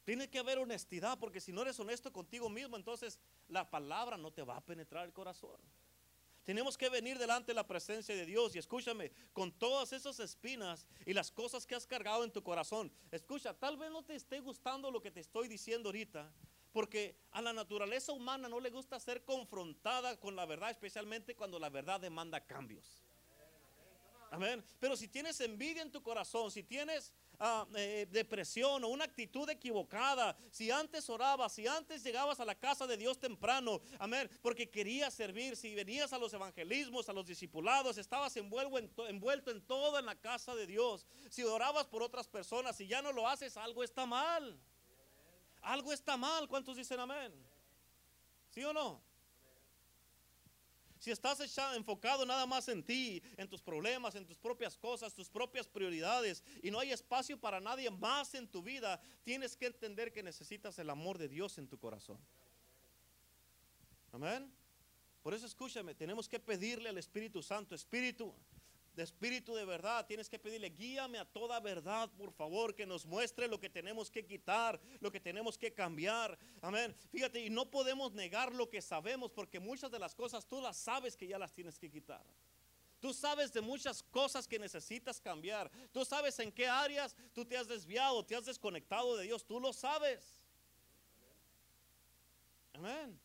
Tiene que haber honestidad, porque si no eres honesto contigo mismo, entonces la palabra no te va a penetrar el corazón. Tenemos que venir delante de la presencia de Dios y escúchame, con todas esas espinas y las cosas que has cargado en tu corazón. Escucha, tal vez no te esté gustando lo que te estoy diciendo ahorita, porque a la naturaleza humana no le gusta ser confrontada con la verdad, especialmente cuando la verdad demanda cambios. Amén. Pero si tienes envidia en tu corazón, si tienes ah, eh, depresión o una actitud equivocada, si antes orabas, si antes llegabas a la casa de Dios temprano, amén, porque querías servir, si venías a los evangelismos, a los discipulados, estabas envuelto en, envuelto en todo en la casa de Dios, si orabas por otras personas, si ya no lo haces, algo está mal. Algo está mal. ¿Cuántos dicen amén? ¿Sí o no? Si estás enfocado nada más en ti, en tus problemas, en tus propias cosas, tus propias prioridades, y no hay espacio para nadie más en tu vida, tienes que entender que necesitas el amor de Dios en tu corazón. Amén. Por eso escúchame, tenemos que pedirle al Espíritu Santo, Espíritu, de espíritu de verdad, tienes que pedirle, guíame a toda verdad, por favor, que nos muestre lo que tenemos que quitar, lo que tenemos que cambiar. Amén. Fíjate, y no podemos negar lo que sabemos, porque muchas de las cosas tú las sabes que ya las tienes que quitar. Tú sabes de muchas cosas que necesitas cambiar. Tú sabes en qué áreas tú te has desviado, te has desconectado de Dios. Tú lo sabes. Amén.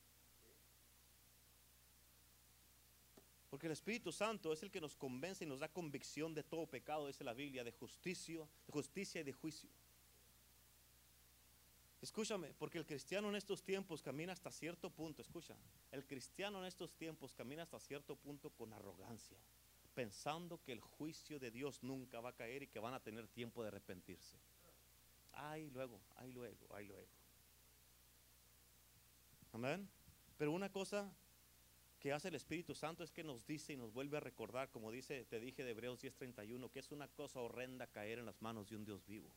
Porque el Espíritu Santo es el que nos convence y nos da convicción de todo pecado, dice la Biblia, de justicia, de justicia y de juicio. Escúchame, porque el cristiano en estos tiempos camina hasta cierto punto, escucha, el cristiano en estos tiempos camina hasta cierto punto con arrogancia, pensando que el juicio de Dios nunca va a caer y que van a tener tiempo de arrepentirse. Ay, luego, ay, luego, ay, luego. Amén. Pero una cosa que hace el Espíritu Santo es que nos dice y nos vuelve a recordar, como dice, te dije de Hebreos 10:31, que es una cosa horrenda caer en las manos de un Dios vivo.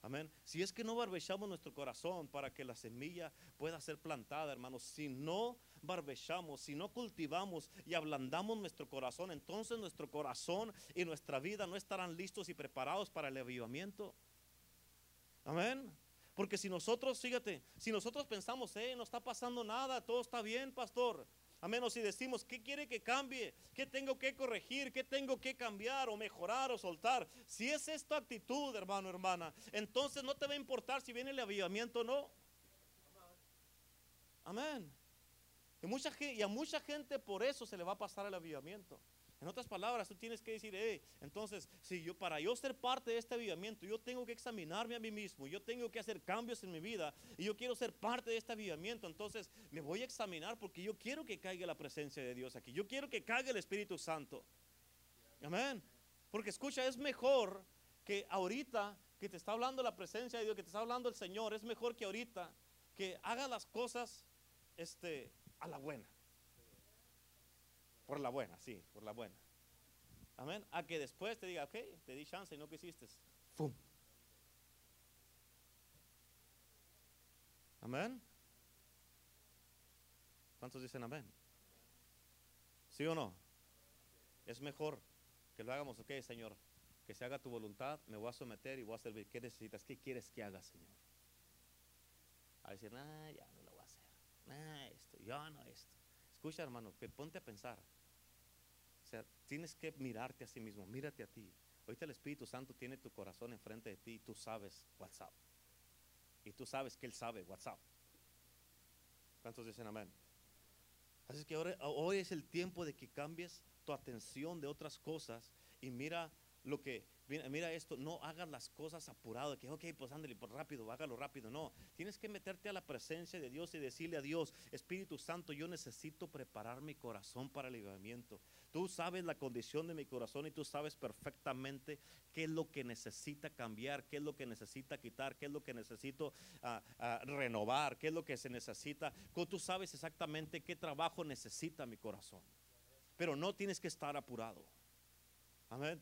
Amén. Si es que no barbechamos nuestro corazón para que la semilla pueda ser plantada, hermanos, si no barbechamos, si no cultivamos y ablandamos nuestro corazón, entonces nuestro corazón y nuestra vida no estarán listos y preparados para el avivamiento. Amén. Porque si nosotros, fíjate, si nosotros pensamos, eh, no está pasando nada, todo está bien, pastor. A menos si decimos, ¿qué quiere que cambie? ¿Qué tengo que corregir? ¿Qué tengo que cambiar o mejorar o soltar? Si es esta actitud, hermano, hermana, entonces no te va a importar si viene el avivamiento o no. Amén. Y, mucha, y a mucha gente por eso se le va a pasar el avivamiento. En otras palabras, tú tienes que decir, entonces, si yo para yo ser parte de este avivamiento, yo tengo que examinarme a mí mismo, yo tengo que hacer cambios en mi vida y yo quiero ser parte de este avivamiento, entonces me voy a examinar porque yo quiero que caiga la presencia de Dios aquí, yo quiero que caiga el Espíritu Santo. Amén. Porque escucha, es mejor que ahorita que te está hablando la presencia de Dios, que te está hablando el Señor, es mejor que ahorita que haga las cosas este, a la buena. Por la buena, sí, por la buena. Amén. A que después te diga, ok, te di chance y no quisiste. ¡Fum! Amén. ¿Cuántos dicen amén? ¿Sí o no? Es mejor que lo hagamos, ok, Señor, que se haga tu voluntad, me voy a someter y voy a servir. ¿Qué necesitas? ¿Qué quieres que haga, Señor? A decir, nah, ya no lo voy a hacer. Nah, esto, ya no esto. Escucha, hermano, que ponte a pensar sea, tienes que mirarte a sí mismo, mírate a ti. Ahorita el Espíritu Santo tiene tu corazón enfrente de ti y tú sabes WhatsApp. Y tú sabes que Él sabe WhatsApp. ¿Cuántos dicen amén? Así que ahora, hoy es el tiempo de que cambies tu atención de otras cosas y mira lo que Mira, esto, no hagas las cosas apurado, que ok, pues ándale, pues rápido, hágalo rápido. No, tienes que meterte a la presencia de Dios y decirle a Dios, Espíritu Santo, yo necesito preparar mi corazón para el liberamiento. Tú sabes la condición de mi corazón y tú sabes perfectamente qué es lo que necesita cambiar, qué es lo que necesita quitar, qué es lo que necesito ah, ah, renovar, qué es lo que se necesita. Tú sabes exactamente qué trabajo necesita mi corazón. Pero no tienes que estar apurado.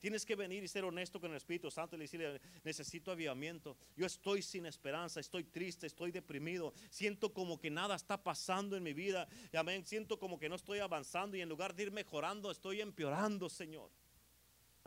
Tienes que venir y ser honesto con el Espíritu Santo y decirle, necesito avivamiento. Yo estoy sin esperanza, estoy triste, estoy deprimido. Siento como que nada está pasando en mi vida. Amén. Siento como que no estoy avanzando y en lugar de ir mejorando, estoy empeorando, Señor.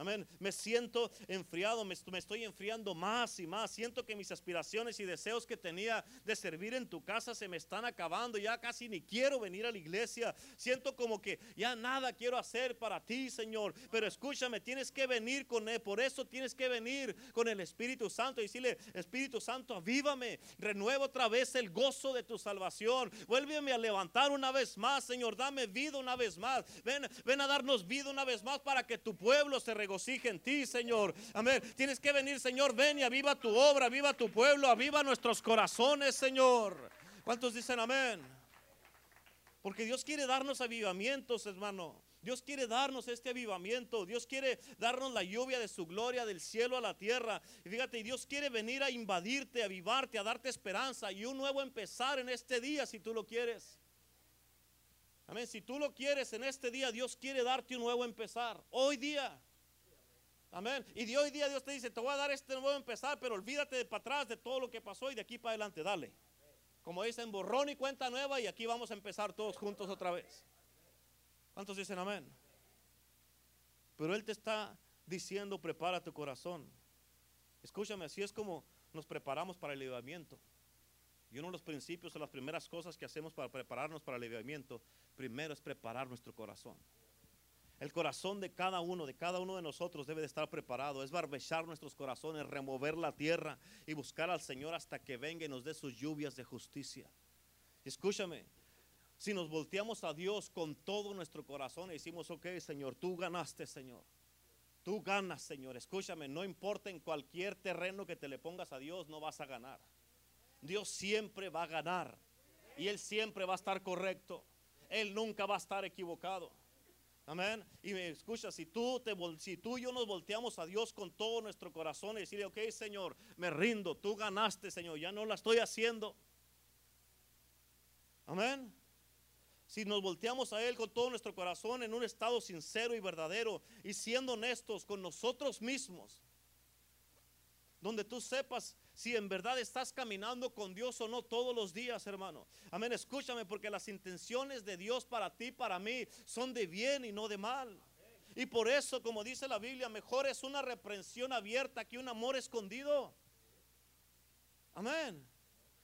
Amén. Me siento enfriado, me, estoy enfriando más y más. Siento que mis aspiraciones y deseos que tenía de servir en tu casa se me están acabando. Ya casi ni quiero venir a la iglesia. Siento como que ya nada quiero hacer para ti, Señor. Pero escúchame, tienes que venir con él. Por eso tienes que venir con el Espíritu Santo y decirle, Espíritu Santo, avívame. Renuevo otra vez el gozo de tu salvación. Vuélveme a levantar una vez más, Señor. Dame vida una vez más. Ven, ven a darnos vida una vez más para que tu pueblo se regocije regocije en ti, Señor. Amén. Tienes que venir, Señor. Ven y aviva tu obra, aviva tu pueblo, aviva nuestros corazones, Señor. ¿Cuántos dicen amén? Porque Dios quiere darnos avivamientos, hermano. Dios quiere darnos este avivamiento. Dios quiere darnos la lluvia de su gloria del cielo a la tierra. Y fíjate, Dios quiere venir a invadirte, a avivarte, a darte esperanza y un nuevo empezar en este día si tú lo quieres. Amén. Si tú lo quieres en este día, Dios quiere darte un nuevo empezar. Hoy día. Amén. Y de hoy día Dios te dice, te voy a dar este nuevo empezar, pero olvídate de para atrás de todo lo que pasó y de aquí para adelante, dale. Como dicen, borrón y cuenta nueva y aquí vamos a empezar todos juntos otra vez. ¿Cuántos dicen amén? Pero Él te está diciendo, prepara tu corazón. Escúchame, así es como nos preparamos para el elevamiento. Y uno de los principios o las primeras cosas que hacemos para prepararnos para el elevamiento, primero es preparar nuestro corazón. El corazón de cada uno, de cada uno de nosotros debe de estar preparado. Es barbechar nuestros corazones, remover la tierra y buscar al Señor hasta que venga y nos dé sus lluvias de justicia. Escúchame, si nos volteamos a Dios con todo nuestro corazón y decimos, ok, Señor, tú ganaste, Señor. Tú ganas, Señor. Escúchame, no importa en cualquier terreno que te le pongas a Dios, no vas a ganar. Dios siempre va a ganar. Y Él siempre va a estar correcto. Él nunca va a estar equivocado. Amén. Y me escucha, si tú, si tú y yo nos volteamos a Dios con todo nuestro corazón y decirle, ok, Señor, me rindo, tú ganaste, Señor, ya no la estoy haciendo. Amén. Si nos volteamos a Él con todo nuestro corazón en un estado sincero y verdadero y siendo honestos con nosotros mismos, donde tú sepas si en verdad estás caminando con Dios o no todos los días, hermano. Amén, escúchame, porque las intenciones de Dios para ti, para mí, son de bien y no de mal. Y por eso, como dice la Biblia, mejor es una reprensión abierta que un amor escondido. Amén.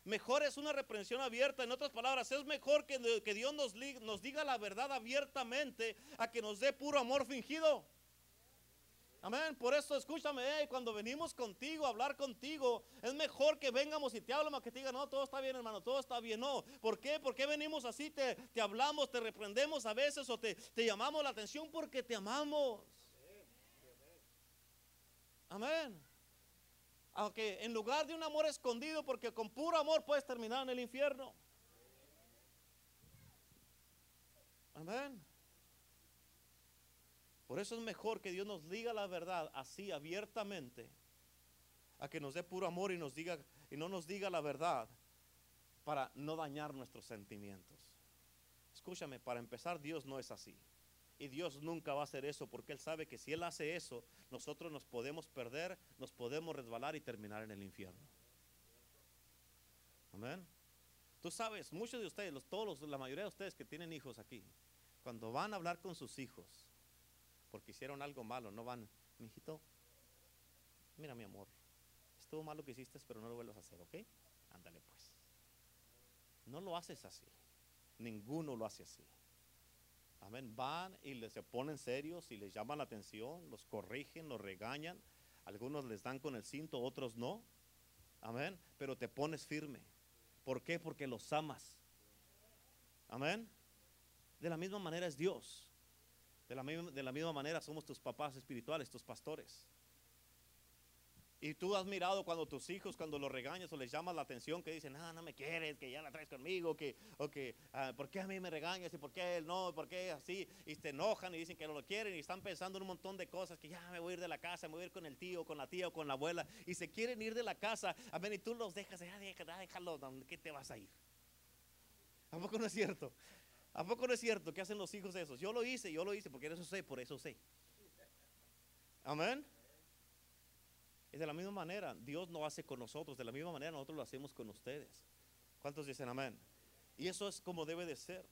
Mejor es una reprensión abierta. En otras palabras, es mejor que, Dios nos, nos diga la verdad abiertamente a que nos dé puro amor fingido. Amén. Por eso escúchame, cuando venimos contigo a hablar contigo, es mejor que vengamos y te hablamos que te diga, no, todo está bien, hermano, todo está bien. No. ¿Por qué? ¿Por qué venimos así? Te, te hablamos, te reprendemos a veces o te, te llamamos la atención porque te amamos. Amén. Aunque en lugar de un amor escondido, porque con puro amor puedes terminar en el infierno. Amén. Por eso es mejor que Dios nos diga la verdad así abiertamente, a que nos dé puro amor y nos diga y no nos diga la verdad para no dañar nuestros sentimientos. Escúchame, para empezar, Dios no es así. Y Dios nunca va a hacer eso porque Él sabe que si Él hace eso, nosotros nos podemos perder, nos podemos resbalar y terminar en el infierno. Amén. Tú sabes, muchos de ustedes, los, todos, la mayoría de ustedes que tienen hijos aquí, cuando van a hablar con sus hijos, porque hicieron algo malo, no van, mi hijito, mira mi amor, estuvo malo que hiciste, pero no lo vuelvas a hacer, ¿ok? Ándale pues. No lo haces así. Ninguno lo hace así. Amén. Van y les se ponen serios y les llaman la atención, los corrigen, los regañan. Algunos les dan con el cinto, otros no. Amén. Pero te pones firme. ¿Por qué? Porque los amas. Amén. De la misma manera es Dios. De la, misma, manera somos tus papás espirituales, tus pastores. Y tú has mirado cuando tus hijos, cuando los regañas o les llamas la atención, que dicen, ah, no me quieres, que ya la traes conmigo, que, o que, ah, ¿por qué a mí me regañas y por qué él no? ¿Por qué así? Y se enojan y dicen que no lo quieren y están pensando en un montón de cosas, que ya me voy a ir de la casa, me voy a ir con el tío, con la tía o con la abuela, y se quieren ir de la casa, a ver, y tú los dejas, ah, déjalo, ¿qué te vas a ir? ¿A poco no es cierto? ¿A poco no es cierto que hacen los hijos esos? Yo lo hice, yo lo hice, porque eso sé, por eso sé. Amén. Es de la misma manera, Dios no hace con nosotros, de la misma manera nosotros lo hacemos con ustedes. ¿Cuántos dicen amén? Y eso es como debe de ser.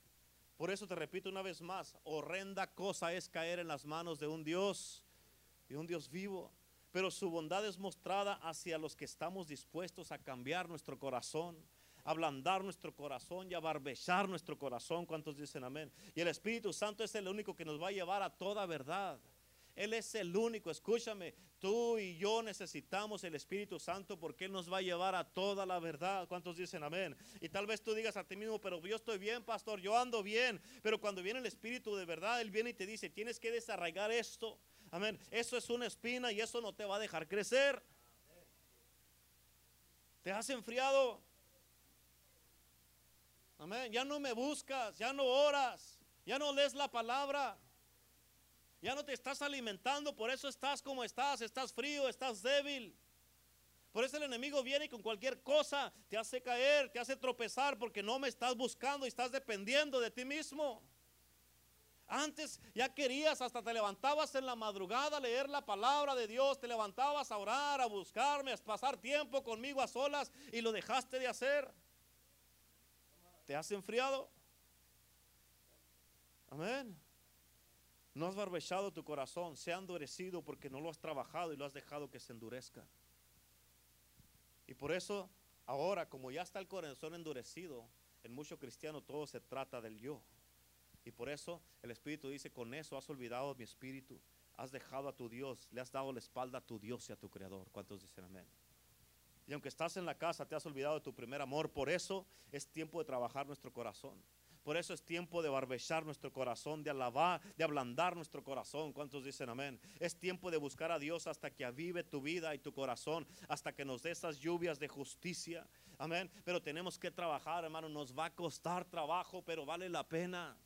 Por eso te repito una vez más, horrenda cosa es caer en las manos de un Dios de un Dios vivo. Pero su bondad es mostrada hacia los que estamos dispuestos a cambiar nuestro corazón, ablandar nuestro corazón y a barbechar nuestro corazón. ¿Cuántos dicen amén? Y el Espíritu Santo es el único que nos va a llevar a toda verdad. Él es el único, escúchame, tú y yo necesitamos el Espíritu Santo porque Él nos va a llevar a toda la verdad. ¿Cuántos dicen amén? Y tal vez tú digas a ti mismo, pero yo estoy bien, pastor, yo ando bien. Pero cuando viene el Espíritu de verdad, Él viene y te dice, tienes que desarraigar esto. Amén. Eso es una espina y eso no te va a dejar crecer. Te has enfriado. Amén. Ya no me buscas, ya no oras, ya no lees la palabra. Ya no te estás alimentando, por eso estás como estás, estás frío, estás débil. Por eso el enemigo viene y con cualquier cosa te hace caer, te hace tropezar, porque no me estás buscando y estás dependiendo de ti mismo. Antes ya querías, hasta te levantabas en la madrugada a leer la palabra de Dios, te levantabas a orar, a buscarme, a pasar tiempo conmigo a solas y lo dejaste de hacer. ¿Te has enfriado? Amén. No has barbechado tu corazón, se ha endurecido porque no lo has trabajado y lo has dejado que se endurezca. Y por eso, ahora, como ya está el corazón endurecido, en mucho cristiano todo se trata del yo. Y por eso el Espíritu dice, con eso has olvidado mi Espíritu, has dejado a tu Dios, le has dado la espalda a tu Dios y a tu Creador. ¿Cuántos dicen amén? Y aunque estás en la casa, te has olvidado de tu primer amor. Por eso es tiempo de trabajar nuestro corazón. Por eso es tiempo de barbechar nuestro corazón, de alabar, de ablandar nuestro corazón. ¿Cuántos dicen amén? Es tiempo de buscar a Dios hasta que avive tu vida y tu corazón, hasta que nos dé esas lluvias de justicia. Amén. Pero tenemos que trabajar, hermano. Nos va a costar trabajo, pero vale la pena.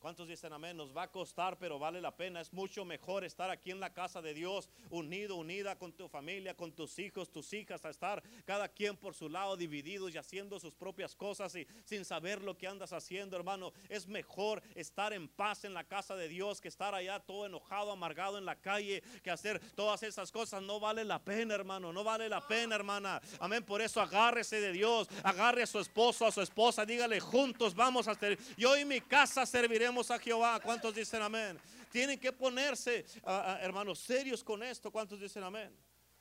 ¿Cuántos dicen amén? Nos va a costar, pero vale la pena. Es mucho mejor estar aquí en la casa de Dios, unido, unida con tu familia, con tus hijos, tus hijas, a estar cada quien por su lado, divididos y haciendo sus propias cosas y sin saber lo que andas haciendo, hermano. Es mejor estar en paz en la casa de Dios que estar allá todo enojado, amargado en la calle, que hacer todas esas cosas. No vale la pena, hermano. No vale la pena, hermana. Amén. Por eso agárrese de Dios, agarre a su esposo, a su esposa, dígale juntos, vamos a hacer. Yo y mi casa serviré a Jehová. ¿Cuántos dicen amén? Tienen que ponerse, hermanos, serios con esto. ¿Cuántos dicen amén?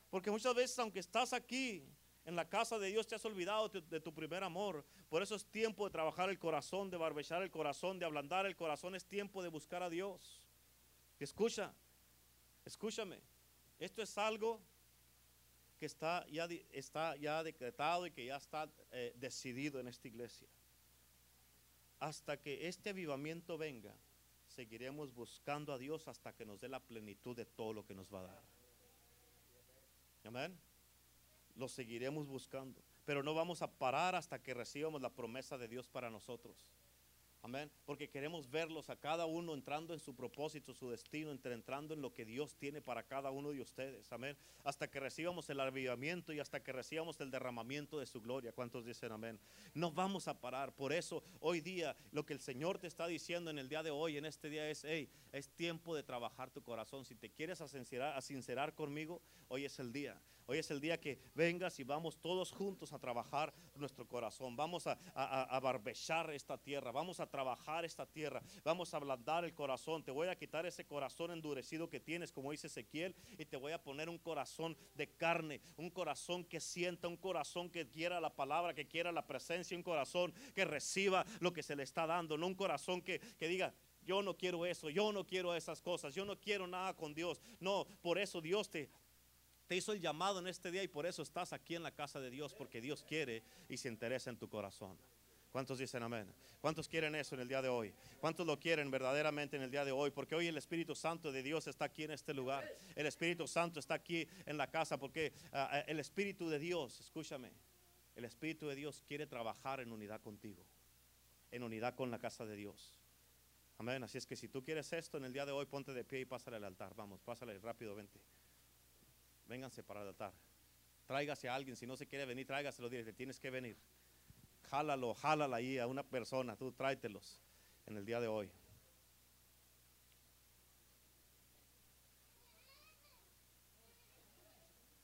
Porque muchas veces, aunque estás aquí en la casa de Dios, te has olvidado de, tu primer amor. Por eso es tiempo de trabajar el corazón, de barbechar el corazón, de ablandar el corazón. Es tiempo de buscar a Dios. Escucha, escúchame. Esto es algo que está ya, está ya decretado y que ya está eh, decidido en esta iglesia hasta que este avivamiento venga, seguiremos buscando a Dios hasta que nos dé la plenitud de todo lo que nos va a dar. Amén. Lo seguiremos buscando, pero no vamos a parar hasta que recibamos la promesa de Dios para nosotros. Amén. Porque queremos verlos a cada uno entrando en su propósito, su destino, entrando en lo que Dios tiene para cada uno de ustedes. Amén. Hasta que recibamos el avivamiento y hasta que recibamos el derramamiento de su gloria. ¿Cuántos dicen amén? No vamos a parar. Por eso hoy día lo que el Señor te está diciendo en el día de hoy, en este día es, hey, es tiempo de trabajar tu corazón. Si te quieres a sincerar conmigo, hoy es el día. Hoy es el día que vengas y vamos todos juntos a trabajar nuestro corazón. Vamos a, a, barbechar esta tierra. Vamos a trabajar esta tierra. Vamos a ablandar el corazón. Te voy a quitar ese corazón endurecido que tienes, como dice Ezequiel, y te voy a poner un corazón de carne. Un corazón que sienta, un corazón que quiera la palabra, que quiera la presencia, un corazón que reciba lo que se le está dando. No un corazón que, que diga, yo no quiero eso, yo no quiero esas cosas, yo no quiero nada con Dios. No, por eso Dios te, te hizo el llamado en este día y por eso estás aquí en la casa de Dios, porque Dios quiere y se interesa en tu corazón. ¿Cuántos dicen amén? ¿Cuántos quieren eso en el día de hoy? ¿Cuántos lo quieren verdaderamente en el día de hoy? Porque hoy el Espíritu Santo de Dios está aquí en este lugar. El Espíritu Santo está aquí en la casa porque ah, ah, el Espíritu de Dios, escúchame, el Espíritu de Dios quiere trabajar en unidad contigo, en unidad con la casa de Dios. Amén. Así es que si tú quieres esto en el día de hoy, ponte de pie y pásale al altar. Vamos, pásale rápido, vente vénganse para el. Tráigase a alguien, si no se quiere venir, tráigaselo, dile, tienes que venir. Jálalo, jálala ahí a una persona, tú tráetelos en el día de hoy.